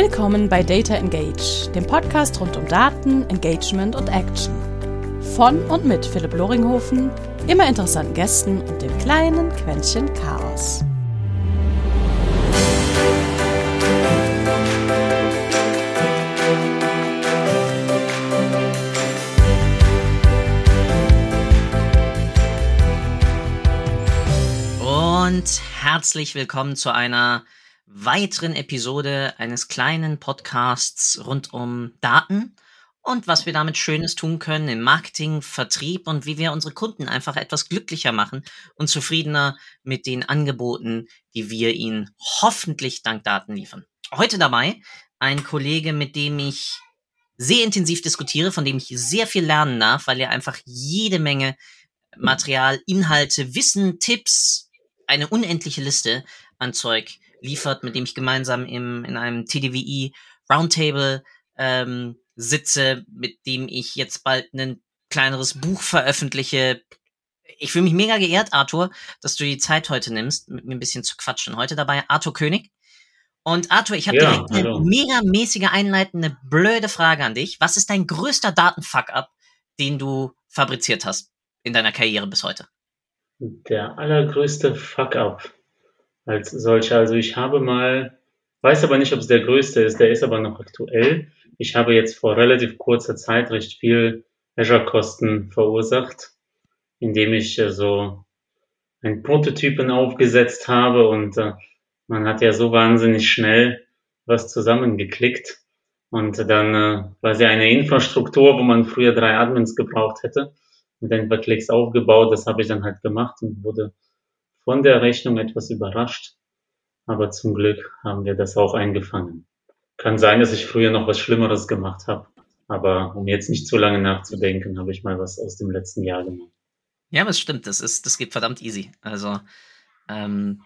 Willkommen bei Data Engage, dem Podcast rund um Daten, Engagement und Action. Von und mit Philipp Loringhofen, immer interessanten Gästen und dem kleinen Quäntchen Chaos. Und herzlich willkommen zu einer weiteren Episode eines kleinen Podcasts rund um Daten und was wir damit Schönes tun können im Marketing, Vertrieb und wie wir unsere Kunden einfach etwas glücklicher machen und zufriedener mit den Angeboten, die wir ihnen hoffentlich dank Daten liefern. Heute dabei ein Kollege, mit dem ich sehr intensiv diskutiere, von dem ich sehr viel lernen darf, weil er einfach jede Menge Material, Inhalte, Wissen, Tipps, eine unendliche Liste an Zeug liefert, mit dem ich gemeinsam im, in einem TDWI Roundtable ähm, sitze, mit dem ich jetzt bald ein kleineres Buch veröffentliche. Ich fühle mich mega geehrt, Arthur, dass du die Zeit heute nimmst, mit mir ein bisschen zu quatschen. Heute dabei Arthur König. Und Arthur, ich habe ja, direkt eine hallo. mega mäßige einleitende blöde Frage an dich. Was ist dein größter Datenfuck-up, den du fabriziert hast in deiner Karriere bis heute? Der allergrößte Fuck-up als solcher. Also ich habe mal, weiß aber nicht, ob es der größte ist, der ist aber noch aktuell. Ich habe jetzt vor relativ kurzer Zeit recht viel Azure-Kosten verursacht, indem ich äh, so ein Prototypen aufgesetzt habe und äh, man hat ja so wahnsinnig schnell was zusammengeklickt und dann äh, war sie eine Infrastruktur, wo man früher drei Admins gebraucht hätte, mit ein paar Klicks aufgebaut. Das habe ich dann halt gemacht und wurde von der Rechnung etwas überrascht, aber zum Glück haben wir das auch eingefangen. Kann sein, dass ich früher noch was Schlimmeres gemacht habe, aber um jetzt nicht zu lange nachzudenken, habe ich mal was aus dem letzten Jahr gemacht. Ja, das stimmt, das ist, das geht verdammt easy. Also ähm,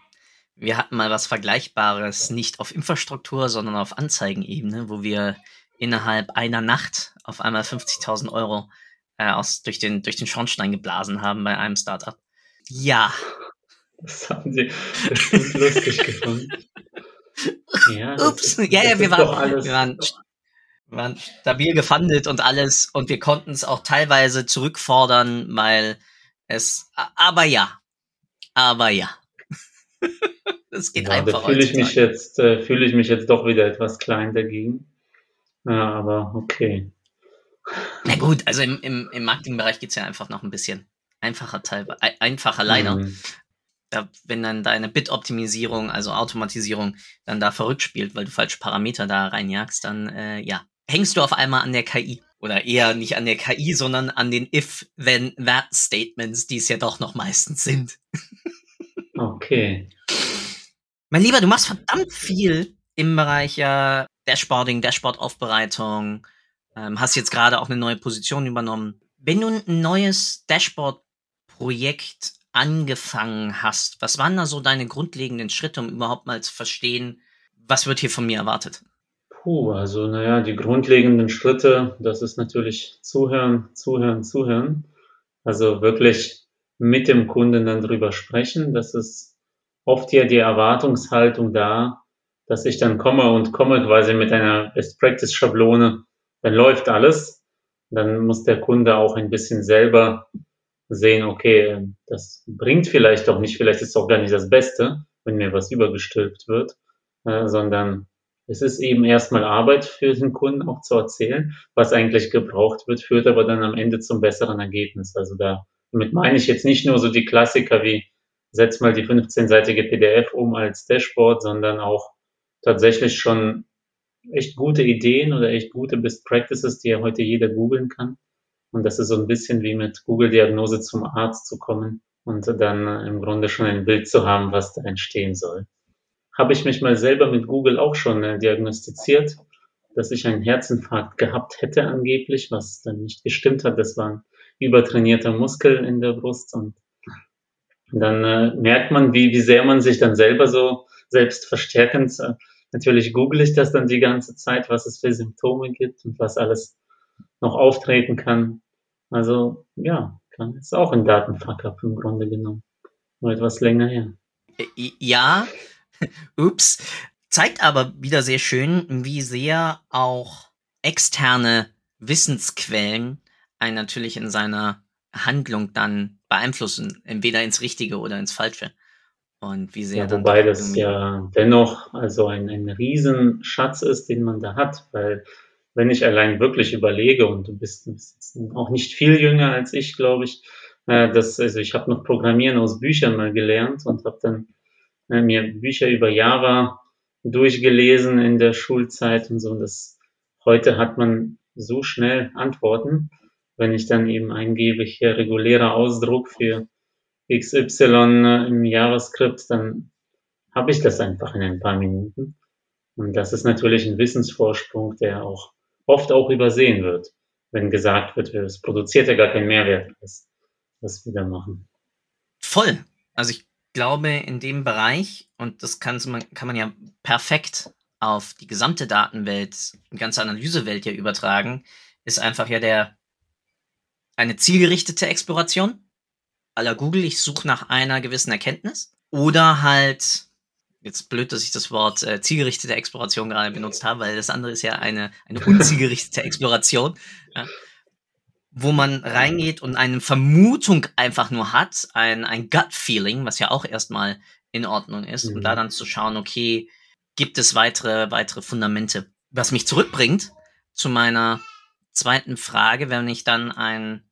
wir hatten mal was Vergleichbares, nicht auf Infrastruktur, sondern auf Anzeigenebene, wo wir innerhalb einer Nacht auf einmal 50.000 Euro äh, aus, durch, den, durch den Schornstein geblasen haben bei einem Startup. Ja, das haben sie bestimmt lustig gefunden. Ja, Ups, ist, ja, ja, wir waren, wir waren, waren stabil gefundet und alles und wir konnten es auch teilweise zurückfordern, weil es, aber ja, aber ja. Es geht ja, einfach. Da fühle ich mich jetzt, äh, fühle ich mich jetzt doch wieder etwas klein dagegen. Ja, aber okay. Na gut, also im, im, im Marketingbereich geht es ja einfach noch ein bisschen einfacher teilweise, einfacher leider. Mhm wenn dann deine Bit-Optimisierung, also Automatisierung, dann da verrückt spielt, weil du falsche Parameter da reinjagst, dann äh, ja, hängst du auf einmal an der KI. Oder eher nicht an der KI, sondern an den if, then, that Statements, die es ja doch noch meistens sind. okay. Mein Lieber, du machst verdammt viel im Bereich ja Dashboarding, Dashboard-Aufbereitung, ähm, hast jetzt gerade auch eine neue Position übernommen. Wenn du ein neues Dashboard-Projekt angefangen hast, was waren da so deine grundlegenden Schritte, um überhaupt mal zu verstehen, was wird hier von mir erwartet? Puh, also naja, die grundlegenden Schritte, das ist natürlich zuhören, zuhören, zuhören. Also wirklich mit dem Kunden dann drüber sprechen. Das ist oft ja die Erwartungshaltung da, dass ich dann komme und komme quasi mit einer Best Practice Schablone, dann läuft alles. Dann muss der Kunde auch ein bisschen selber sehen, okay, das bringt vielleicht doch nicht, vielleicht ist es auch gar nicht das Beste, wenn mir was übergestülpt wird, äh, sondern es ist eben erstmal Arbeit für den Kunden auch zu erzählen, was eigentlich gebraucht wird, führt aber dann am Ende zum besseren Ergebnis. Also da, damit meine ich jetzt nicht nur so die Klassiker wie setz mal die 15-seitige PDF um als Dashboard, sondern auch tatsächlich schon echt gute Ideen oder echt gute Best Practices, die ja heute jeder googeln kann und das ist so ein bisschen wie mit Google-Diagnose zum Arzt zu kommen und dann im Grunde schon ein Bild zu haben, was da entstehen soll. Habe ich mich mal selber mit Google auch schon äh, diagnostiziert, dass ich einen Herzinfarkt gehabt hätte angeblich, was dann nicht gestimmt hat. Das war ein übertrainierter Muskel in der Brust und dann äh, merkt man, wie, wie sehr man sich dann selber so selbst verstärkend, äh, natürlich google ich das dann die ganze Zeit, was es für Symptome gibt und was alles noch auftreten kann. Also ja, kann ist auch ein Datenfuck-up im Grunde genommen. Nur etwas länger her. Ja, ups. zeigt aber wieder sehr schön, wie sehr auch externe Wissensquellen einen natürlich in seiner Handlung dann beeinflussen, entweder ins Richtige oder ins Falsche. Und wie sehr ja, wobei das ja dennoch also ein, ein Riesenschatz ist, den man da hat, weil wenn ich allein wirklich überlege, und du bist, bist auch nicht viel jünger als ich, glaube ich, äh, das, also ich habe noch Programmieren aus Büchern mal gelernt und habe dann äh, mir Bücher über Java durchgelesen in der Schulzeit und so. Und das heute hat man so schnell Antworten, wenn ich dann eben eingebe hier regulärer Ausdruck für XY äh, im JavaScript, dann habe ich das einfach in ein paar Minuten. Und das ist natürlich ein Wissensvorsprung, der auch oft auch übersehen wird, wenn gesagt wird, es produziert ja gar keinen Mehrwert, was, was wir da machen. Voll. Also ich glaube, in dem Bereich, und das kann man, kann man ja perfekt auf die gesamte Datenwelt, die ganze Analysewelt ja übertragen, ist einfach ja der eine zielgerichtete Exploration aller Google, ich suche nach einer gewissen Erkenntnis. Oder halt, jetzt blöd, dass ich das Wort äh, zielgerichtete Exploration gerade benutzt habe, weil das andere ist ja eine, eine unzielgerichtete Exploration, ja, wo man reingeht und eine Vermutung einfach nur hat, ein, ein Gut-Feeling, was ja auch erstmal in Ordnung ist, mhm. und da dann zu schauen, okay, gibt es weitere, weitere Fundamente. Was mich zurückbringt zu meiner zweiten Frage, wenn ich dann ein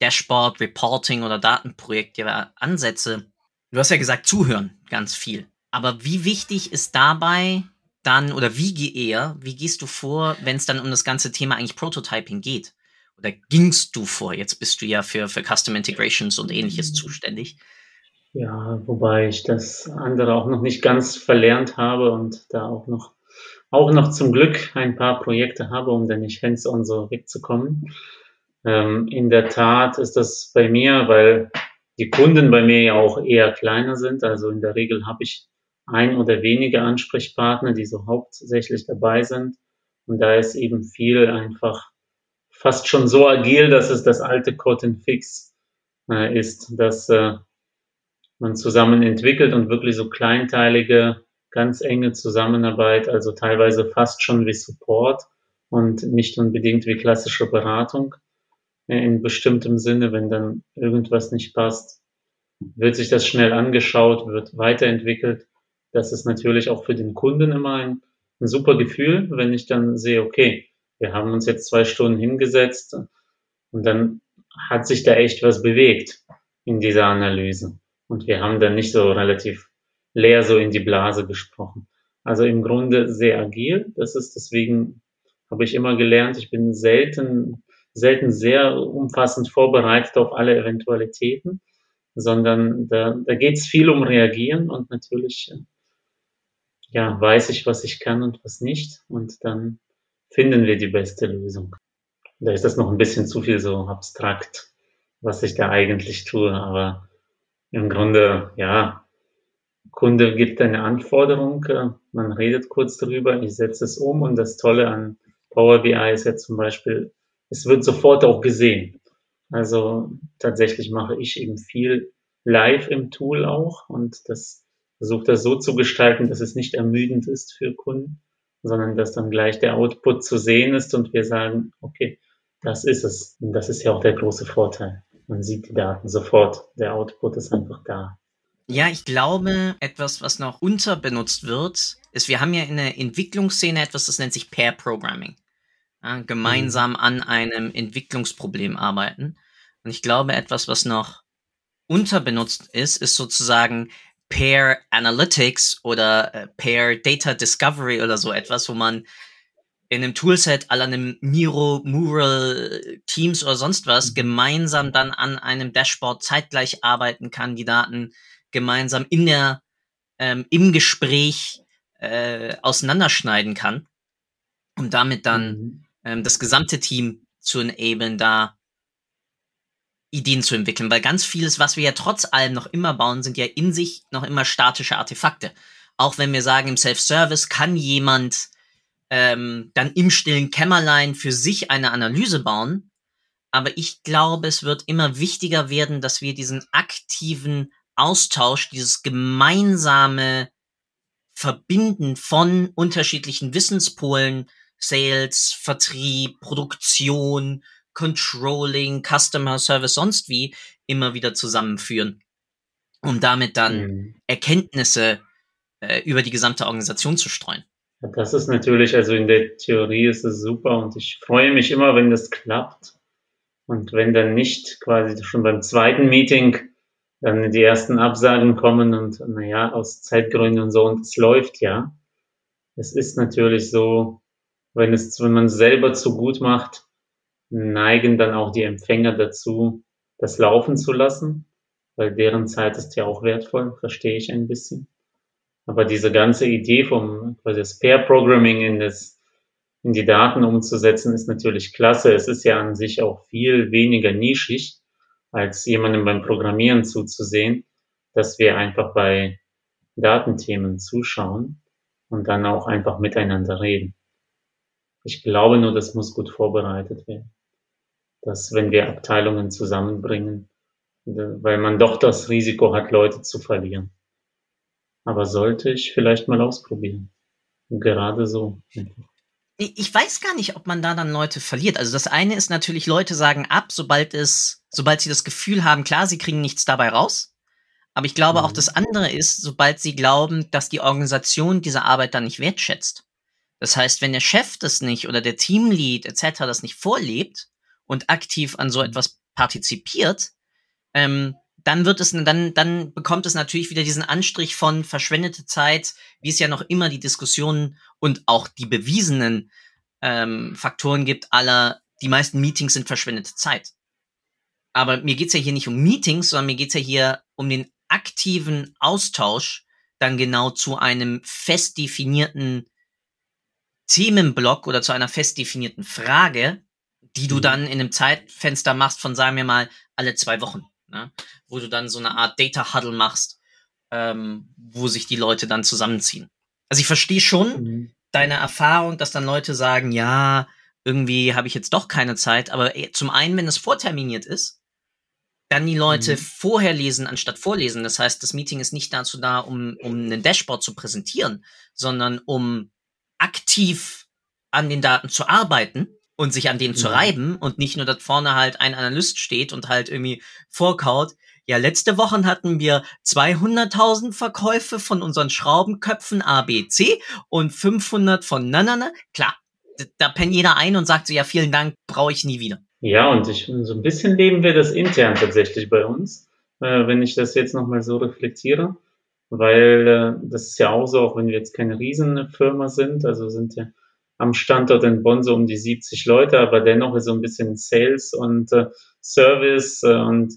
Dashboard, Reporting oder Datenprojekt ansetze, du hast ja gesagt, zuhören ganz viel. Aber wie wichtig ist dabei dann, oder wie geh eher, wie gehst du vor, wenn es dann um das ganze Thema eigentlich Prototyping geht? Oder gingst du vor? Jetzt bist du ja für, für Custom Integrations und ähnliches zuständig. Ja, wobei ich das andere auch noch nicht ganz verlernt habe und da auch noch, auch noch zum Glück ein paar Projekte habe, um dann nicht hands-on so wegzukommen. Ähm, in der Tat ist das bei mir, weil die Kunden bei mir ja auch eher kleiner sind. Also in der Regel habe ich ein oder wenige Ansprechpartner, die so hauptsächlich dabei sind. Und da ist eben viel einfach fast schon so agil, dass es das alte Cotton Fix äh, ist, dass äh, man zusammen entwickelt und wirklich so kleinteilige, ganz enge Zusammenarbeit, also teilweise fast schon wie Support und nicht unbedingt wie klassische Beratung in bestimmtem Sinne, wenn dann irgendwas nicht passt, wird sich das schnell angeschaut, wird weiterentwickelt. Das ist natürlich auch für den Kunden immer ein, ein super Gefühl, wenn ich dann sehe, okay, wir haben uns jetzt zwei Stunden hingesetzt und dann hat sich da echt was bewegt in dieser Analyse. Und wir haben dann nicht so relativ leer so in die Blase gesprochen. Also im Grunde sehr agil. Das ist deswegen, habe ich immer gelernt, ich bin selten selten sehr umfassend vorbereitet auf alle Eventualitäten, sondern da, da geht es viel um Reagieren und natürlich äh, ja, weiß ich, was ich kann und was nicht und dann finden wir die beste Lösung. Da ist das noch ein bisschen zu viel so abstrakt, was ich da eigentlich tue, aber im Grunde, ja, Kunde gibt eine Anforderung, äh, man redet kurz darüber, ich setze es um und das Tolle an Power BI ist ja zum Beispiel, es wird sofort auch gesehen. Also tatsächlich mache ich eben viel live im Tool auch und das versucht das so zu gestalten, dass es nicht ermüdend ist für Kunden, sondern dass dann gleich der Output zu sehen ist und wir sagen, okay, das ist es. Und das ist ja auch der große Vorteil. Man sieht die Daten sofort. Der Output ist einfach da. Ja, ich glaube, etwas, was noch unterbenutzt wird, ist, wir haben ja in der Entwicklungsszene etwas, das nennt sich Pair Programming ja, gemeinsam mhm. an einem Entwicklungsproblem arbeiten. Und ich glaube, etwas, was noch unterbenutzt ist, ist sozusagen Pair Analytics oder äh, Pair Data Discovery oder so etwas, wo man in einem Toolset aller einem Miro, Mural, Teams oder sonst was mhm. gemeinsam dann an einem Dashboard zeitgleich arbeiten kann, die Daten gemeinsam in der, ähm, im Gespräch äh, auseinanderschneiden kann und damit dann mhm ähm, das gesamte Team zu enablen, da Ideen zu entwickeln, weil ganz vieles, was wir ja trotz allem noch immer bauen, sind ja in sich noch immer statische Artefakte. Auch wenn wir sagen, im Self-Service kann jemand ähm, dann im stillen Kämmerlein für sich eine Analyse bauen. Aber ich glaube, es wird immer wichtiger werden, dass wir diesen aktiven Austausch, dieses gemeinsame Verbinden von unterschiedlichen Wissenspolen, Sales, Vertrieb, Produktion, Controlling, Customer Service, sonst wie, immer wieder zusammenführen, um damit dann mhm. Erkenntnisse äh, über die gesamte Organisation zu streuen. Das ist natürlich, also in der Theorie ist es super und ich freue mich immer, wenn das klappt. Und wenn dann nicht quasi schon beim zweiten Meeting dann die ersten Absagen kommen und naja, aus Zeitgründen und so und es läuft ja. Es ist natürlich so, wenn es, wenn man es selber zu gut macht, neigen dann auch die Empfänger dazu, das laufen zu lassen, weil deren Zeit ist ja auch wertvoll, verstehe ich ein bisschen. Aber diese ganze Idee vom quasi das Pair Programming in das in die Daten umzusetzen, ist natürlich klasse. Es ist ja an sich auch viel weniger nischig, als jemandem beim Programmieren zuzusehen, dass wir einfach bei Datenthemen zuschauen und dann auch einfach miteinander reden. Ich glaube nur, das muss gut vorbereitet werden. Dass wenn wir Abteilungen zusammenbringen, weil man doch das Risiko hat, Leute zu verlieren. Aber sollte ich vielleicht mal ausprobieren. Gerade so. Ich weiß gar nicht, ob man da dann Leute verliert. Also das eine ist natürlich, Leute sagen ab, sobald es, sobald sie das Gefühl haben, klar, sie kriegen nichts dabei raus. Aber ich glaube mhm. auch das andere ist, sobald sie glauben, dass die Organisation diese Arbeit dann nicht wertschätzt. Das heißt, wenn der Chef das nicht oder der Teamlead etc. das nicht vorlebt und aktiv an so etwas partizipiert, ähm, dann wird es, dann, dann bekommt es natürlich wieder diesen Anstrich von verschwendete Zeit, wie es ja noch immer die Diskussionen und auch die bewiesenen ähm, Faktoren gibt, aller, die meisten Meetings sind verschwendete Zeit. Aber mir geht's ja hier nicht um Meetings, sondern mir geht's ja hier um den aktiven Austausch dann genau zu einem fest definierten Themenblock oder zu einer fest definierten Frage, die du mhm. dann in einem Zeitfenster machst von, sagen wir mal, alle zwei Wochen ne? wo du dann so eine Art Data Huddle machst, ähm, wo sich die Leute dann zusammenziehen. Also ich verstehe schon mhm. deine Erfahrung, dass dann Leute sagen, ja, irgendwie habe ich jetzt doch keine Zeit, aber äh, zum einen, wenn es vorterminiert ist, dann die Leute mhm. vorher lesen anstatt vorlesen. Das heißt, das Meeting ist nicht dazu da, um, um einen Dashboard zu präsentieren, sondern um aktiv an den Daten zu arbeiten und sich an denen zu mhm. reiben und nicht nur, dass vorne halt ein Analyst steht und halt irgendwie vorkaut. Ja, letzte Woche hatten wir 200.000 Verkäufe von unseren Schraubenköpfen ABC und 500 von na, na, na. Klar, da pennt jeder ein und sagt so, ja, vielen Dank, brauche ich nie wieder. Ja, und ich, so ein bisschen leben wir das intern tatsächlich bei uns, äh, wenn ich das jetzt nochmal so reflektiere, weil äh, das ist ja auch so, auch wenn wir jetzt keine Riesenfirma sind, also sind ja am Standort in Bonn so um die 70 Leute, aber dennoch ist so ein bisschen Sales und äh, Service äh, und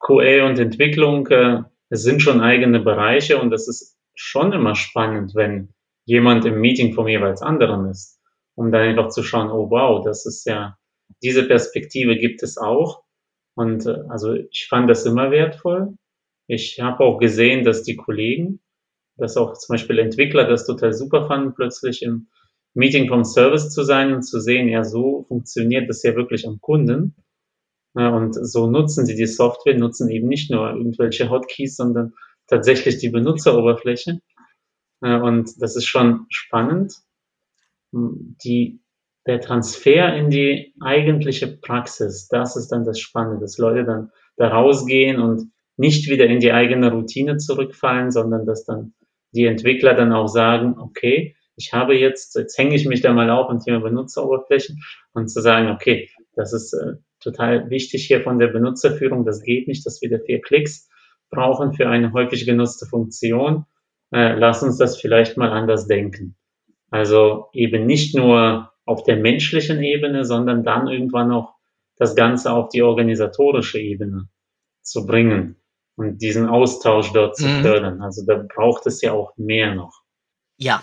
QA und Entwicklung, äh, es sind schon eigene Bereiche und das ist schon immer spannend, wenn jemand im Meeting vom jeweils anderen ist, um dann einfach zu schauen, oh wow, das ist ja, diese Perspektive gibt es auch. Und äh, also ich fand das immer wertvoll. Ich habe auch gesehen, dass die Kollegen, dass auch zum Beispiel Entwickler das total super fanden, plötzlich im Meeting vom Service zu sein und zu sehen, ja, so funktioniert das ja wirklich am Kunden. Und so nutzen sie die Software, nutzen eben nicht nur irgendwelche Hotkeys, sondern tatsächlich die Benutzeroberfläche. Und das ist schon spannend. Die, der Transfer in die eigentliche Praxis, das ist dann das Spannende, dass Leute dann da rausgehen und nicht wieder in die eigene Routine zurückfallen, sondern dass dann die Entwickler dann auch sagen, okay, ich habe jetzt, jetzt hänge ich mich da mal auf am Thema Benutzeroberflächen und zu sagen, okay, das ist äh, total wichtig hier von der Benutzerführung, das geht nicht, dass wir da vier Klicks brauchen für eine häufig genutzte Funktion. Äh, lass uns das vielleicht mal anders denken. Also eben nicht nur auf der menschlichen Ebene, sondern dann irgendwann auch das Ganze auf die organisatorische Ebene zu bringen und diesen Austausch dort zu mhm. fördern. Also da braucht es ja auch mehr noch. Ja,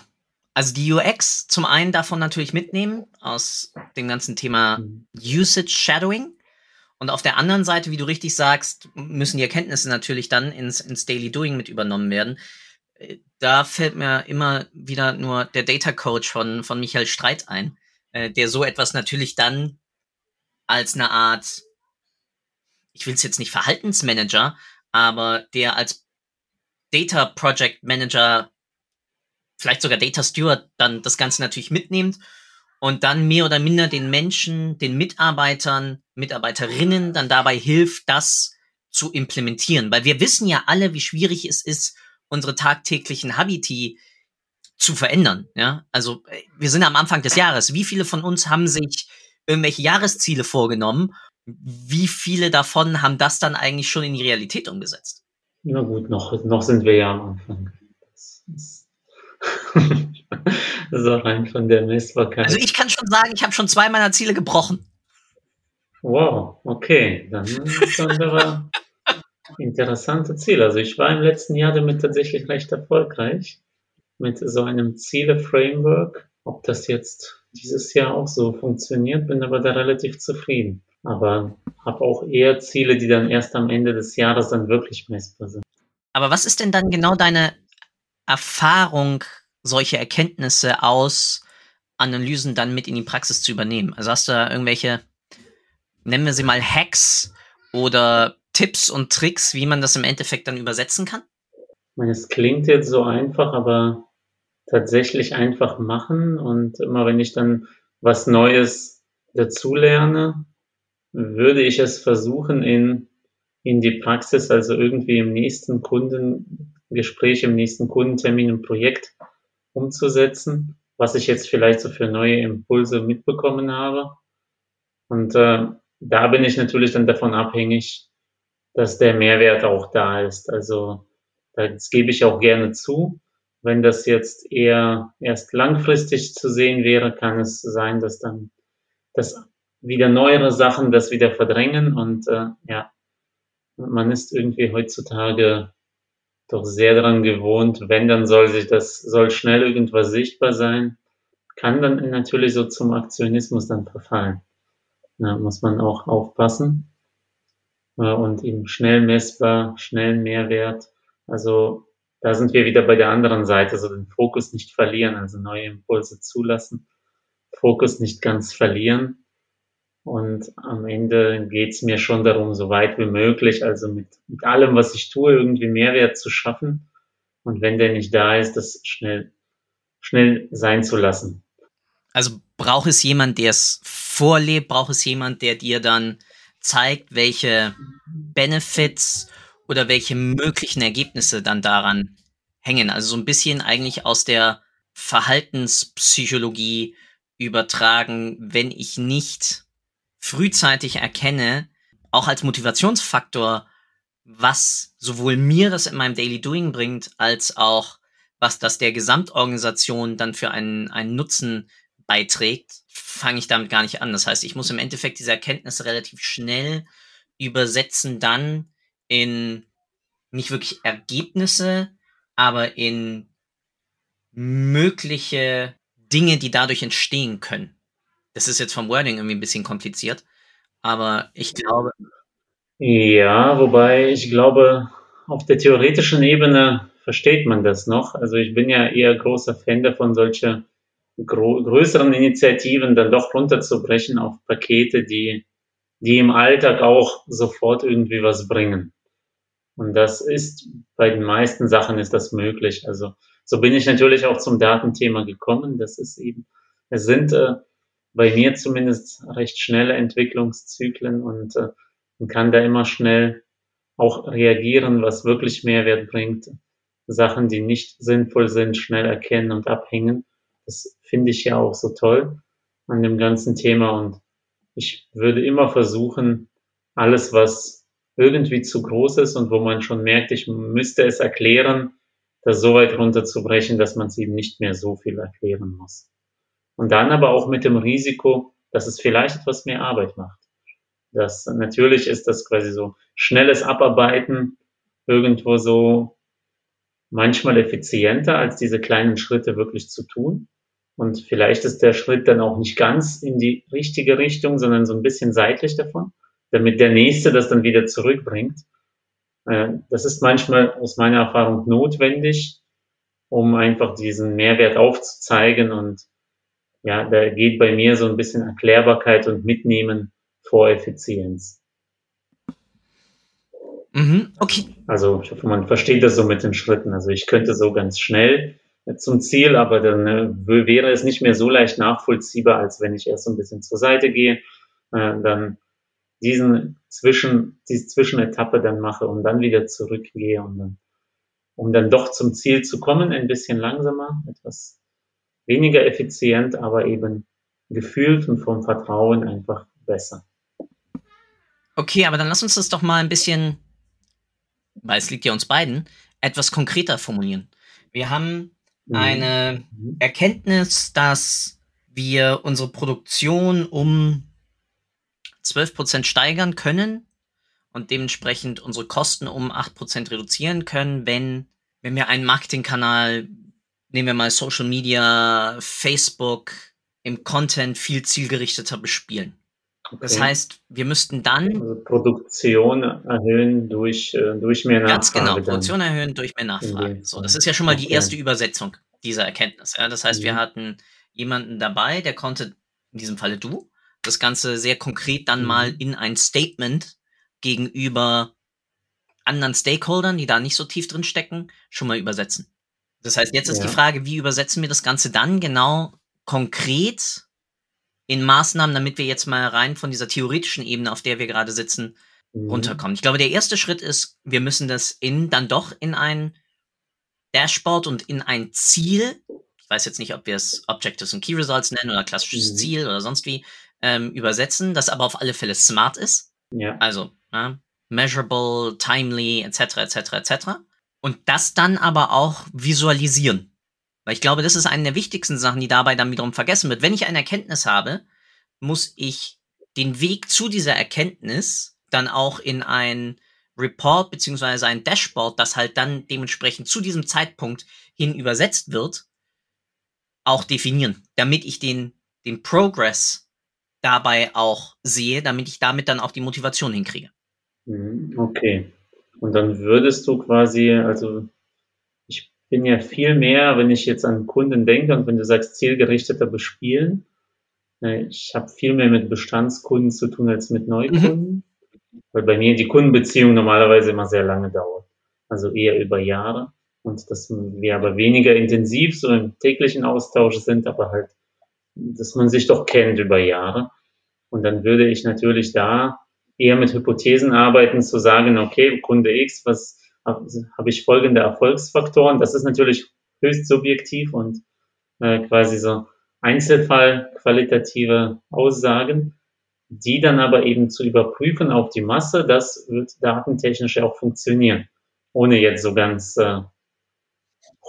also die UX zum einen davon natürlich mitnehmen aus dem ganzen Thema mhm. Usage Shadowing. Und auf der anderen Seite, wie du richtig sagst, müssen die Erkenntnisse natürlich dann ins, ins Daily Doing mit übernommen werden. Äh, da fällt mir immer wieder nur der Data Coach von, von Michael Streit ein, äh, der so etwas natürlich dann als eine Art, ich will es jetzt nicht Verhaltensmanager, aber der als Data Project Manager vielleicht sogar Data Steward dann das Ganze natürlich mitnimmt und dann mehr oder minder den Menschen, den Mitarbeitern, Mitarbeiterinnen dann dabei hilft, das zu implementieren. Weil wir wissen ja alle, wie schwierig es ist, unsere tagtäglichen Habiti zu verändern. Ja, also äh, wir sind am Anfang des Jahres. Wie viele von uns haben sich irgendwelche Jahresziele vorgenommen? Wie viele davon haben das dann eigentlich schon in die Realität umgesetzt? Na gut, noch, noch sind wir ja am Anfang. Das ist, auch rein von der Messbarkeit. Also ich kann schon sagen, ich habe schon zwei meiner Ziele gebrochen. Wow, okay, dann aber interessante Ziel. Also ich war im letzten Jahr damit tatsächlich recht erfolgreich mit so einem Ziele-Framework. Ob das jetzt dieses Jahr auch so funktioniert, bin aber da relativ zufrieden. Aber habe auch eher Ziele, die dann erst am Ende des Jahres dann wirklich messbar sind. Aber was ist denn dann genau deine Erfahrung, solche Erkenntnisse aus Analysen dann mit in die Praxis zu übernehmen? Also hast du da irgendwelche, nennen wir sie mal Hacks oder Tipps und Tricks, wie man das im Endeffekt dann übersetzen kann? Ich meine, es klingt jetzt so einfach, aber tatsächlich einfach machen und immer wenn ich dann was Neues dazulerne, würde ich es versuchen in, in die Praxis, also irgendwie im nächsten Kundengespräch, im nächsten Kundentermin im Projekt umzusetzen, was ich jetzt vielleicht so für neue Impulse mitbekommen habe. Und äh, da bin ich natürlich dann davon abhängig, dass der Mehrwert auch da ist. Also das gebe ich auch gerne zu. Wenn das jetzt eher erst langfristig zu sehen wäre, kann es sein, dass dann das wieder neuere Sachen das wieder verdrängen und äh, ja, man ist irgendwie heutzutage doch sehr daran gewohnt, wenn dann soll sich das, soll schnell irgendwas sichtbar sein, kann dann natürlich so zum Aktionismus dann verfallen. Da muss man auch aufpassen äh, und eben schnell messbar, schnell Mehrwert. Also da sind wir wieder bei der anderen Seite, so den Fokus nicht verlieren, also neue Impulse zulassen, Fokus nicht ganz verlieren. Und am Ende geht es mir schon darum, so weit wie möglich, also mit, mit allem, was ich tue, irgendwie Mehrwert zu schaffen. Und wenn der nicht da ist, das schnell, schnell sein zu lassen. Also braucht es jemand, der es vorlebt, braucht es jemand, der dir dann zeigt, welche Benefits oder welche möglichen Ergebnisse dann daran hängen. Also so ein bisschen eigentlich aus der Verhaltenspsychologie übertragen, wenn ich nicht frühzeitig erkenne, auch als Motivationsfaktor, was sowohl mir das in meinem Daily Doing bringt, als auch was das der Gesamtorganisation dann für einen, einen Nutzen beiträgt, fange ich damit gar nicht an. Das heißt, ich muss im Endeffekt diese Erkenntnisse relativ schnell übersetzen dann in nicht wirklich Ergebnisse, aber in mögliche Dinge, die dadurch entstehen können. Das ist jetzt vom Wording irgendwie ein bisschen kompliziert, aber ich glaube. Ja, wobei ich glaube, auf der theoretischen Ebene versteht man das noch. Also ich bin ja eher großer Fan davon, solche größeren Initiativen dann doch runterzubrechen auf Pakete, die, die im Alltag auch sofort irgendwie was bringen. Und das ist, bei den meisten Sachen ist das möglich. Also so bin ich natürlich auch zum Datenthema gekommen. Das ist eben, es sind äh, bei mir zumindest recht schnelle Entwicklungszyklen und äh, man kann da immer schnell auch reagieren, was wirklich Mehrwert bringt. Sachen, die nicht sinnvoll sind, schnell erkennen und abhängen. Das finde ich ja auch so toll an dem ganzen Thema und ich würde immer versuchen, alles, was irgendwie zu groß ist und wo man schon merkt, ich müsste es erklären, das so weit runterzubrechen, dass man es eben nicht mehr so viel erklären muss. Und dann aber auch mit dem Risiko, dass es vielleicht etwas mehr Arbeit macht. Das natürlich ist das quasi so schnelles Abarbeiten irgendwo so manchmal effizienter, als diese kleinen Schritte wirklich zu tun. Und vielleicht ist der Schritt dann auch nicht ganz in die richtige Richtung, sondern so ein bisschen seitlich davon damit der Nächste das dann wieder zurückbringt. Äh, das ist manchmal aus meiner Erfahrung notwendig, um einfach diesen Mehrwert aufzuzeigen und ja, da geht bei mir so ein bisschen Erklärbarkeit und Mitnehmen vor Effizienz. Mhm, okay. Also ich hoffe, man versteht das so mit den Schritten. Also ich könnte so ganz schnell zum Ziel, aber dann äh, wäre es nicht mehr so leicht nachvollziehbar, als wenn ich erst so ein bisschen zur Seite gehe, äh, dann diesen Zwischen, diese Zwischenetappe dann mache und dann wieder zurückgehe und dann, um dann doch zum Ziel zu kommen, ein bisschen langsamer, etwas weniger effizient, aber eben gefühlt und vom Vertrauen einfach besser. Okay, aber dann lass uns das doch mal ein bisschen, weil es liegt ja uns beiden, etwas konkreter formulieren. Wir haben mhm. eine mhm. Erkenntnis, dass wir unsere Produktion um 12% steigern können und dementsprechend unsere Kosten um 8% reduzieren können, wenn, wenn wir einen Marketingkanal, nehmen wir mal Social Media, Facebook, im Content viel zielgerichteter bespielen. Okay. Das heißt, wir müssten dann also Produktion erhöhen durch, äh, durch mehr Nachfrage. Ganz genau, Produktion erhöhen durch mehr Nachfrage. So, das ist ja schon mal okay. die erste Übersetzung dieser Erkenntnis. Ja? Das heißt, mhm. wir hatten jemanden dabei, der konnte, in diesem Falle du, das Ganze sehr konkret dann mhm. mal in ein Statement gegenüber anderen Stakeholdern, die da nicht so tief drin stecken, schon mal übersetzen. Das heißt, jetzt ist ja. die Frage, wie übersetzen wir das Ganze dann genau konkret in Maßnahmen, damit wir jetzt mal rein von dieser theoretischen Ebene, auf der wir gerade sitzen, mhm. runterkommen. Ich glaube, der erste Schritt ist, wir müssen das in dann doch in ein Dashboard und in ein Ziel, ich weiß jetzt nicht, ob wir es Objectives und Key Results nennen oder klassisches mhm. Ziel oder sonst wie, ähm, übersetzen, das aber auf alle Fälle smart ist. Ja. Also ja, measurable, timely, etc., etc., etc. Und das dann aber auch visualisieren. Weil ich glaube, das ist eine der wichtigsten Sachen, die dabei dann wiederum vergessen wird. Wenn ich eine Erkenntnis habe, muss ich den Weg zu dieser Erkenntnis dann auch in ein Report beziehungsweise ein Dashboard, das halt dann dementsprechend zu diesem Zeitpunkt hin übersetzt wird, auch definieren, damit ich den, den Progress dabei auch sehe, damit ich damit dann auch die Motivation hinkriege. Mhm, okay. Und dann würdest du quasi, also bin ja viel mehr, wenn ich jetzt an Kunden denke und wenn du sagst, zielgerichteter bespielen. Äh, ich habe viel mehr mit Bestandskunden zu tun als mit Neukunden, mhm. weil bei mir die Kundenbeziehung normalerweise immer sehr lange dauert. Also eher über Jahre. Und dass wir aber weniger intensiv so im täglichen Austausch sind, aber halt, dass man sich doch kennt über Jahre. Und dann würde ich natürlich da eher mit Hypothesen arbeiten, zu sagen, okay, Kunde X, was habe ich folgende Erfolgsfaktoren. Das ist natürlich höchst subjektiv und äh, quasi so Einzelfall qualitative Aussagen, die dann aber eben zu überprüfen auf die Masse, das wird datentechnisch auch funktionieren, ohne jetzt so ganz äh,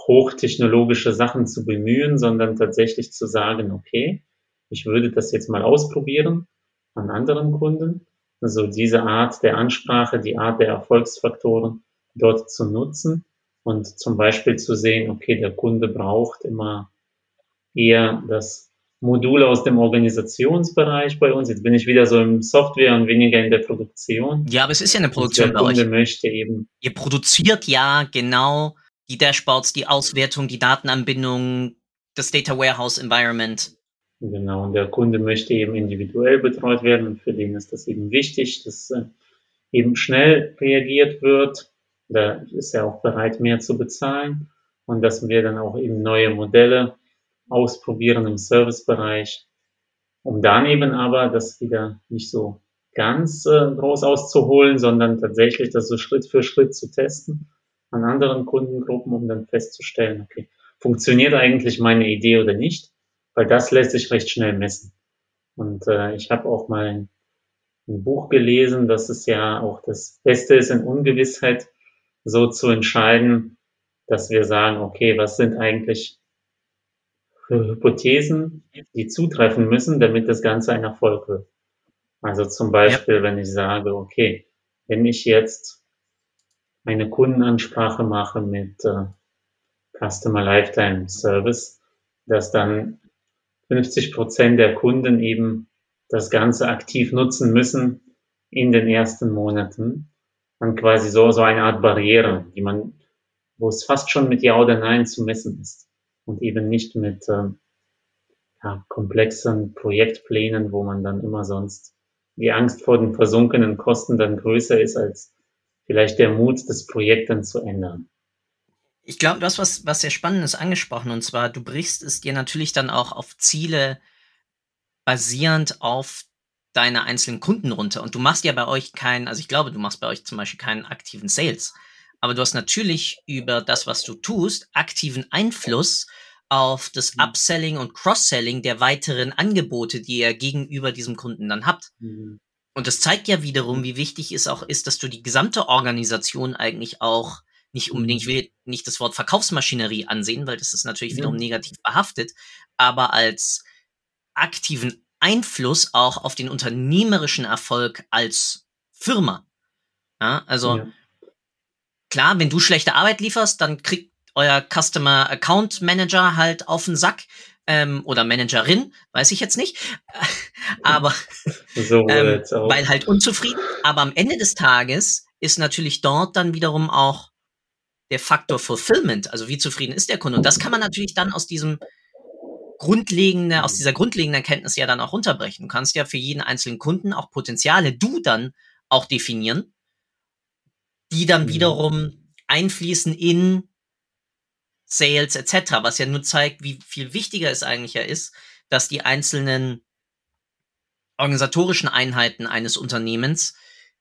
hochtechnologische Sachen zu bemühen, sondern tatsächlich zu sagen, okay, ich würde das jetzt mal ausprobieren an anderen Kunden. Also diese Art der Ansprache, die Art der Erfolgsfaktoren dort zu nutzen und zum Beispiel zu sehen, okay, der Kunde braucht immer eher das Modul aus dem Organisationsbereich bei uns. Jetzt bin ich wieder so im Software und weniger in der Produktion. Ja, aber es ist ja eine Produktion bei euch. Möchte eben Ihr produziert ja genau die Dashboards, die Auswertung, die Datenanbindung, das Data Warehouse Environment. Genau, und der Kunde möchte eben individuell betreut werden und für den ist das eben wichtig, dass äh, eben schnell reagiert wird. Da ist er auch bereit, mehr zu bezahlen und dass wir dann auch eben neue Modelle ausprobieren im Servicebereich, um dann eben aber das wieder nicht so ganz äh, groß auszuholen, sondern tatsächlich das so Schritt für Schritt zu testen an anderen Kundengruppen, um dann festzustellen, okay, funktioniert eigentlich meine Idee oder nicht, weil das lässt sich recht schnell messen. Und äh, ich habe auch mal ein, Buch gelesen, dass es ja auch das Beste ist in Ungewissheit, so zu entscheiden, dass wir sagen, okay, was sind eigentlich Hypothesen, die zutreffen müssen, damit das Ganze ein Erfolg wird. Also zum Beispiel, ja. wenn ich sage, okay, wenn ich jetzt eine Kundenansprache mache mit äh, Customer Lifetime Service, dass dann 50 Prozent der Kunden eben das Ganze aktiv nutzen müssen in den ersten Monaten, dann quasi so, so eine Art Barriere, die man, wo es fast schon mit Ja oder Nein zu messen ist und eben nicht mit äh, ja, komplexen Projektplänen, wo man dann immer sonst die Angst vor den versunkenen Kosten dann größer ist als vielleicht der Mut, das Projekt dann zu ändern. Ich glaube, du hast was, was sehr Spannendes angesprochen und zwar, du brichst es dir natürlich dann auch auf Ziele basierend auf deine einzelnen Kunden runter. Und du machst ja bei euch keinen, also ich glaube, du machst bei euch zum Beispiel keinen aktiven Sales. Aber du hast natürlich über das, was du tust, aktiven Einfluss auf das mhm. Upselling und Cross-Selling der weiteren Angebote, die ihr gegenüber diesem Kunden dann habt. Mhm. Und das zeigt ja wiederum, wie wichtig es auch ist, dass du die gesamte Organisation eigentlich auch nicht unbedingt, ich will nicht das Wort Verkaufsmaschinerie ansehen, weil das ist natürlich wiederum negativ behaftet, aber als aktiven Einfluss auch auf den unternehmerischen Erfolg als Firma. Ja, also ja. klar, wenn du schlechte Arbeit lieferst, dann kriegt euer Customer Account Manager halt auf den Sack ähm, oder Managerin, weiß ich jetzt nicht, aber so ähm, weil halt unzufrieden. Aber am Ende des Tages ist natürlich dort dann wiederum auch der Faktor Fulfillment, also wie zufrieden ist der Kunde. Und das kann man natürlich dann aus diesem grundlegende, aus dieser grundlegenden Erkenntnis ja dann auch runterbrechen. Du kannst ja für jeden einzelnen Kunden auch Potenziale du dann auch definieren, die dann mhm. wiederum einfließen in Sales etc., was ja nur zeigt, wie viel wichtiger es eigentlich ja ist, dass die einzelnen organisatorischen Einheiten eines Unternehmens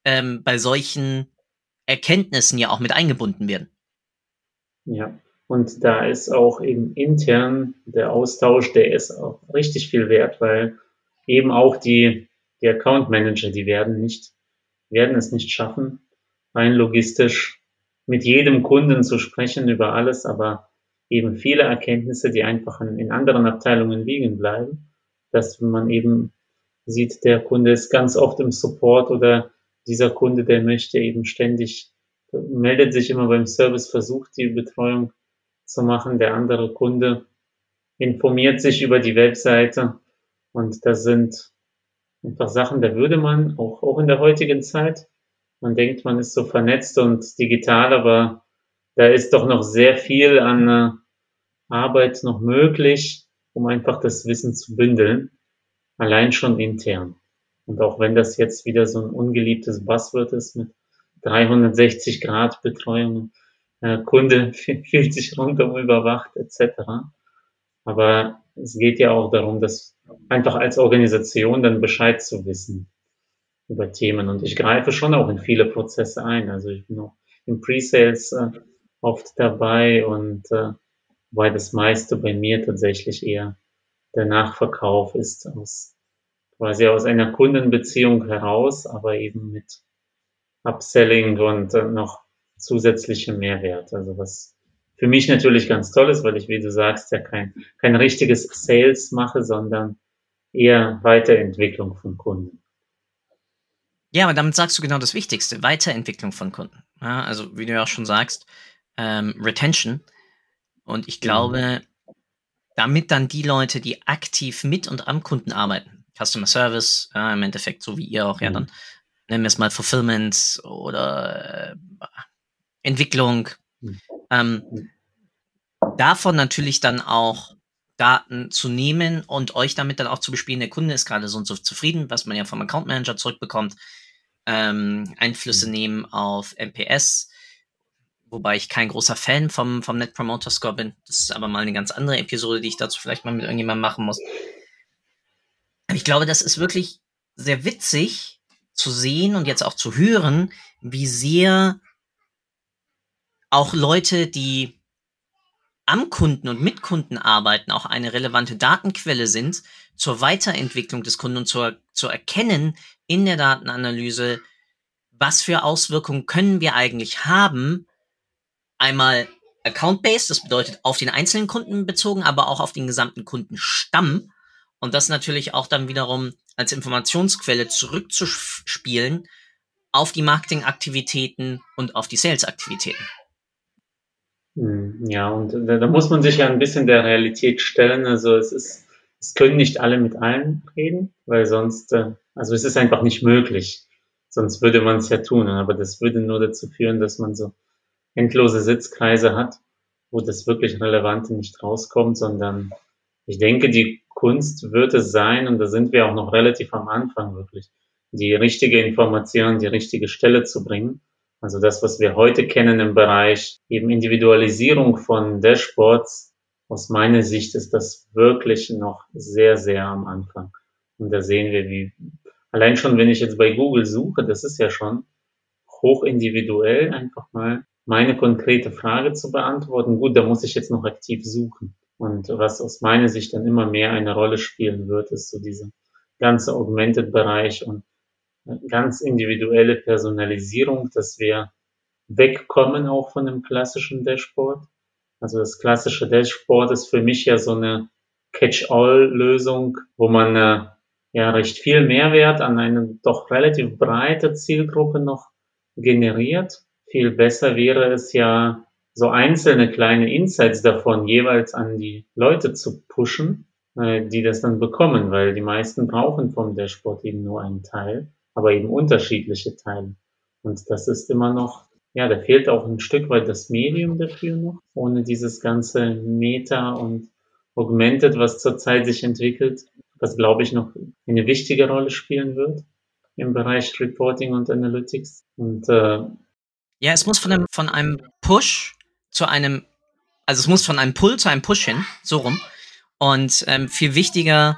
ähm, bei solchen Erkenntnissen ja auch mit eingebunden werden. Ja, und da ist auch eben intern der Austausch, der ist auch richtig viel wert, weil eben auch die, die Account Manager, die werden nicht, werden es nicht schaffen, rein logistisch mit jedem Kunden zu sprechen über alles, aber eben viele Erkenntnisse, die einfach in anderen Abteilungen liegen bleiben, dass man eben sieht, der Kunde ist ganz oft im Support oder dieser Kunde, der möchte eben ständig, meldet sich immer beim Service, versucht die Betreuung zu machen. Der andere Kunde informiert sich über die Webseite und das sind einfach Sachen, da würde man auch, auch in der heutigen Zeit, man denkt, man ist so vernetzt und digital, aber da ist doch noch sehr viel an äh, Arbeit noch möglich, um einfach das Wissen zu bündeln, allein schon intern. Und auch wenn das jetzt wieder so ein ungeliebtes Buzzword ist mit 360 Grad Betreuung, äh, Kunde fühlt sich rundum überwacht etc. Aber es geht ja auch darum, dass einfach als Organisation dann Bescheid zu wissen über Themen. Und ich greife schon auch in viele Prozesse ein. Also ich bin auch im Pre-Sales äh, oft dabei und äh, weil das meiste bei mir tatsächlich eher der Nachverkauf ist aus quasi aus einer Kundenbeziehung heraus, aber eben mit Upselling und äh, noch zusätzliche Mehrwert. Also was für mich natürlich ganz toll ist, weil ich, wie du sagst, ja kein, kein richtiges Sales mache, sondern eher Weiterentwicklung von Kunden. Ja, aber damit sagst du genau das Wichtigste, Weiterentwicklung von Kunden. Ja, also wie du ja auch schon sagst, ähm, Retention. Und ich glaube, mhm. damit dann die Leute, die aktiv mit und am Kunden arbeiten, Customer Service, ja, im Endeffekt so wie ihr auch, mhm. ja dann, nennen wir es mal Fulfillment oder äh, Entwicklung. Mhm. Ähm, davon natürlich dann auch Daten zu nehmen und euch damit dann auch zu bespielen, der Kunde ist gerade so und so zufrieden, was man ja vom Account Manager zurückbekommt. Ähm, Einflüsse mhm. nehmen auf MPS, wobei ich kein großer Fan vom, vom Net Promoter Score bin. Das ist aber mal eine ganz andere Episode, die ich dazu vielleicht mal mit irgendjemandem machen muss. Ich glaube, das ist wirklich sehr witzig zu sehen und jetzt auch zu hören, wie sehr auch Leute, die am Kunden und mit Kunden arbeiten, auch eine relevante Datenquelle sind zur Weiterentwicklung des Kunden und zur, zur Erkennen in der Datenanalyse, was für Auswirkungen können wir eigentlich haben. Einmal Account-based, das bedeutet auf den einzelnen Kunden bezogen, aber auch auf den gesamten Kundenstamm. Und das natürlich auch dann wiederum als Informationsquelle zurückzuspielen auf die Marketingaktivitäten und auf die Sales-Aktivitäten. Hm, ja, und da, muss man sich ja ein bisschen der Realität stellen. Also es ist, es können nicht alle mit allen reden, weil sonst, äh, also es ist einfach nicht möglich. Sonst würde man es ja tun, aber das würde nur dazu führen, dass man so endlose Sitzkreise hat, wo das wirklich Relevante nicht rauskommt, sondern ich denke, die Kunst wird es sein, und da sind wir auch noch relativ am Anfang wirklich, die richtige Information, die richtige Stelle zu bringen Also das, was wir heute kennen im Bereich eben Individualisierung von Dashboards, aus meiner Sicht ist das wirklich noch sehr, sehr am Anfang. Und da sehen wir, wie, allein schon, wenn ich jetzt bei Google suche, das ist ja schon hoch individuell, einfach mal meine konkrete Frage zu beantworten. Gut, da muss ich jetzt noch aktiv suchen. Und was aus meiner Sicht dann immer mehr eine Rolle spielen wird, ist so dieser ganze Augmented-Bereich und ganz individuelle Personalisierung, dass wir wegkommen auch von dem klassischen Dashboard. Also das klassische Dashboard ist für mich ja so eine Catch-all-Lösung, wo man äh, ja recht viel Mehrwert an eine doch relativ breite Zielgruppe noch generiert. Viel besser wäre es ja, so einzelne kleine Insights davon jeweils an die Leute zu pushen, äh, die das dann bekommen, weil die meisten brauchen vom Dashboard eben nur einen Teil aber eben unterschiedliche Teile. Und das ist immer noch, ja, da fehlt auch ein Stück weit das Medium dafür noch, ohne dieses ganze Meta und Augmented, was zurzeit sich entwickelt, was glaube ich noch eine wichtige Rolle spielen wird im Bereich Reporting und Analytics. Und äh, ja, es muss von einem, von einem Push zu einem, also es muss von einem Pull zu einem Push hin, so rum. Und ähm, viel wichtiger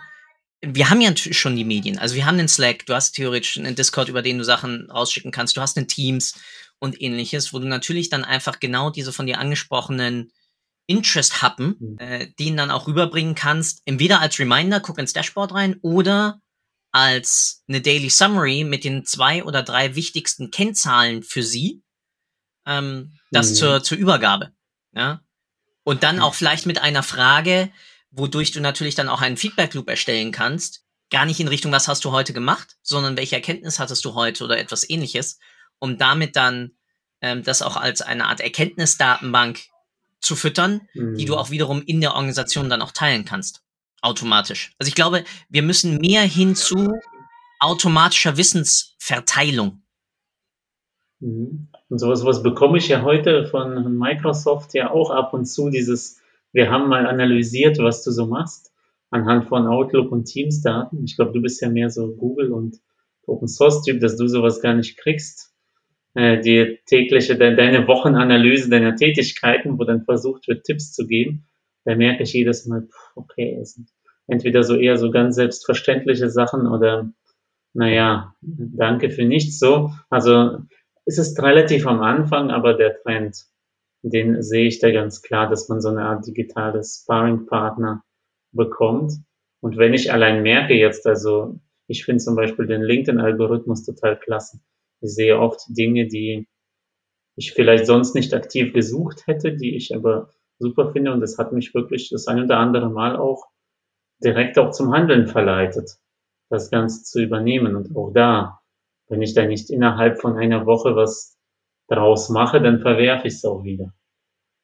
wir haben ja schon die Medien. Also wir haben den Slack, du hast theoretisch einen Discord, über den du Sachen rausschicken kannst, du hast den Teams und ähnliches, wo du natürlich dann einfach genau diese von dir angesprochenen Interest-Happen, mhm. äh, den dann auch rüberbringen kannst, entweder als Reminder, guck ins Dashboard rein, oder als eine Daily Summary mit den zwei oder drei wichtigsten Kennzahlen für sie, ähm, das mhm. zur, zur Übergabe. Ja? Und dann auch vielleicht mit einer Frage, wodurch du natürlich dann auch einen Feedback Loop erstellen kannst. Gar nicht in Richtung, was hast du heute gemacht, sondern welche Erkenntnis hattest du heute oder etwas ähnliches, um damit dann ähm, das auch als eine Art Erkenntnisdatenbank zu füttern, mhm. die du mhm. auch wiederum in der Organisation dann auch teilen kannst. Automatisch. Also ich glaube, wir müssen mehr hin zu automatischer Wissensverteilung. Mhm. Und sowas was bekomme ich ja heute von Microsoft ja auch ab und zu, dieses wir haben mal analysiert, was du so machst, anhand von Outlook und Teams-Daten. Ich glaube, du bist ja mehr so Google und Open Source-Typ, dass du sowas gar nicht kriegst. Äh, die tägliche, de deine Wochenanalyse deiner Tätigkeiten, wo dann versucht wird, Tipps zu geben, da merke ich jedes Mal, okay, es sind entweder so eher so ganz selbstverständliche Sachen oder naja, danke für nichts so. Also es ist relativ am Anfang, aber der Trend den sehe ich da ganz klar, dass man so eine Art digitales Sparring-Partner bekommt. Und wenn ich allein merke jetzt, also ich finde zum Beispiel den LinkedIn-Algorithmus total klasse. Ich sehe oft Dinge, die ich vielleicht sonst nicht aktiv gesucht hätte, die ich aber super finde. Und das hat mich wirklich das ein oder andere Mal auch direkt auch zum Handeln verleitet, das Ganze zu übernehmen. Und auch da, wenn ich da nicht innerhalb von einer Woche was draus mache, dann verwerfe ich es auch wieder.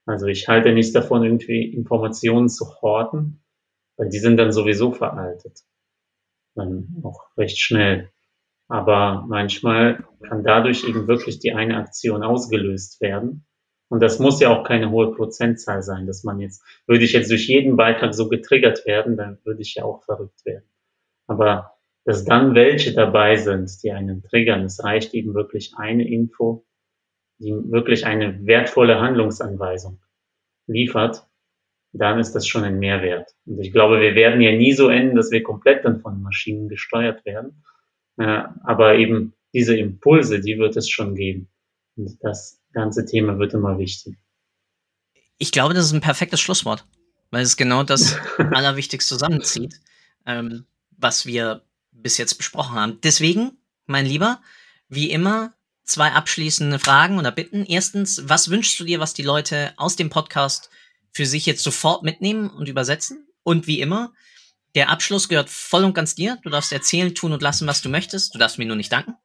Also ich halte nichts davon, irgendwie Informationen zu horten, weil die sind dann sowieso veraltet. Dann auch recht schnell. Aber manchmal kann dadurch eben wirklich die eine Aktion ausgelöst werden. Und das muss ja auch keine hohe Prozentzahl sein, dass man jetzt, würde ich jetzt durch jeden Beitrag so getriggert werden, dann würde ich ja auch verrückt werden. Aber dass dann welche dabei sind, die einen triggern, es reicht eben wirklich eine Info, die wirklich eine wertvolle Handlungsanweisung liefert, dann ist das schon ein Mehrwert. Und ich glaube, wir werden ja nie so enden, dass wir komplett dann von Maschinen gesteuert werden. Äh, aber eben diese Impulse, die wird es schon geben. Und das ganze Thema wird immer wichtig. Ich glaube, das ist ein perfektes Schlusswort, weil es genau das Allerwichtigste zusammenzieht, ähm, was wir bis jetzt besprochen haben. Deswegen, mein Lieber, wie immer, zwei abschließende Fragen oder Bitten. Erstens, was wünschst du dir, was die Leute aus dem Podcast für sich jetzt sofort mitnehmen und übersetzen? Und wie immer, der Abschluss gehört voll und ganz dir. Du darfst erzählen, tun und lassen, was du möchtest. Du darfst mir nur nicht danken,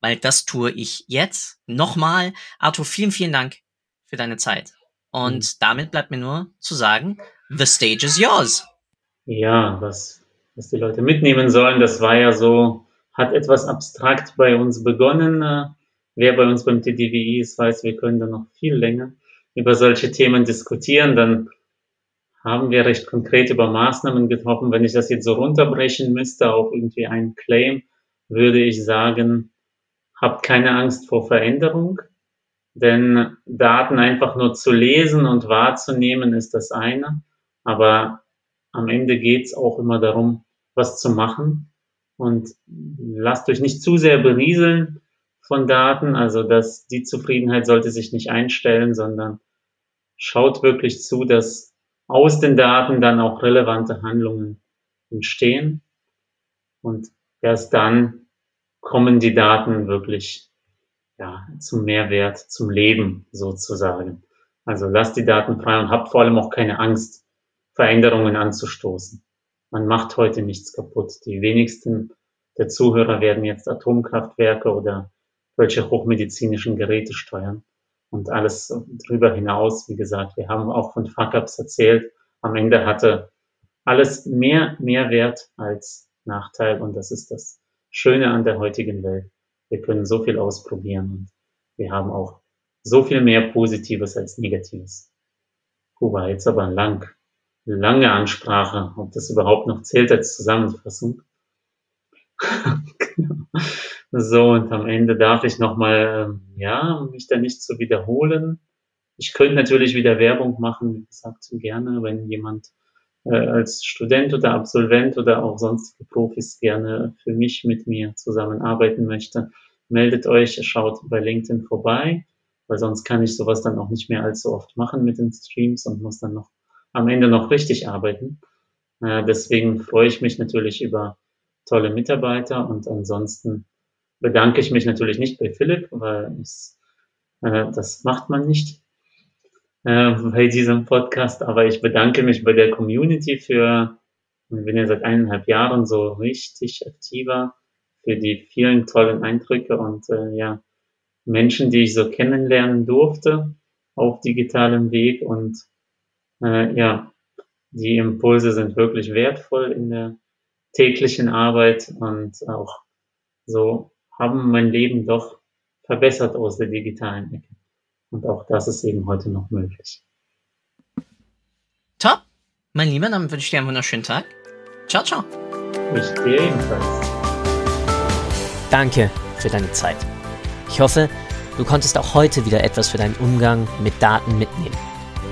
weil das tue ich jetzt. Nochmal, Arthur, vielen, vielen Dank für deine Zeit. Und mhm. damit bleibt mir nur zu sagen, the stage is yours. Ja, was, was die Leute mitnehmen sollen, das war ja so, hat etwas abstrakt bei uns begonnen. Äh, Wer bei uns beim TDWI ist, weiß, wir können da noch viel länger über solche Themen diskutieren. Dann haben wir recht konkret über Maßnahmen getroffen. Wenn ich das jetzt so runterbrechen müsste auf irgendwie einen Claim, würde ich sagen, habt keine Angst vor Veränderung. Denn Daten einfach nur zu lesen und wahrzunehmen ist das eine, aber am Ende geht es auch immer darum, was zu machen. Und lasst euch nicht zu sehr berieseln von Daten, also dass die Zufriedenheit sollte sich nicht einstellen, sondern schaut wirklich zu, dass aus den Daten dann auch relevante Handlungen entstehen. Und erst dann kommen die Daten wirklich ja, zum Mehrwert, zum Leben sozusagen. Also lasst die Daten frei und habt vor allem auch keine Angst, Veränderungen anzustoßen. Man macht heute nichts kaputt. Die wenigsten der Zuhörer werden jetzt Atomkraftwerke oder welche hochmedizinischen Geräte steuern. Und alles drüber hinaus, wie gesagt, wir haben auch von Fuck-Ups erzählt. Am Ende hatte alles mehr Mehrwert als Nachteil. Und das ist das Schöne an der heutigen Welt. Wir können so viel ausprobieren und wir haben auch so viel mehr Positives als Negatives. Kuba, jetzt aber lang, lange Ansprache, ob das überhaupt noch zählt als Zusammenfassung. genau. So, und am Ende darf ich nochmal, ähm, ja, mich da nicht zu wiederholen. Ich könnte natürlich wieder Werbung machen, wie gesagt, gerne, wenn jemand äh, als Student oder Absolvent oder auch sonstige Profis gerne für mich mit mir zusammenarbeiten möchte. Meldet euch, schaut bei LinkedIn vorbei, weil sonst kann ich sowas dann auch nicht mehr allzu oft machen mit den Streams und muss dann noch am Ende noch richtig arbeiten. Äh, deswegen freue ich mich natürlich über tolle Mitarbeiter und ansonsten bedanke ich mich natürlich nicht bei Philipp, weil es, äh, das macht man nicht äh, bei diesem Podcast, aber ich bedanke mich bei der Community für, ich bin ja seit eineinhalb Jahren so richtig aktiver, für die vielen tollen Eindrücke und äh, ja, Menschen, die ich so kennenlernen durfte auf digitalem Weg und äh, ja, die Impulse sind wirklich wertvoll in der täglichen Arbeit und auch so haben mein Leben doch verbessert aus der digitalen Ecke. Und auch das ist eben heute noch möglich. Top, mein Lieber, dann wünsche ich dir einen wunderschönen Tag. Ciao, ciao. Ich dir ebenfalls. Danke für deine Zeit. Ich hoffe, du konntest auch heute wieder etwas für deinen Umgang mit Daten mitnehmen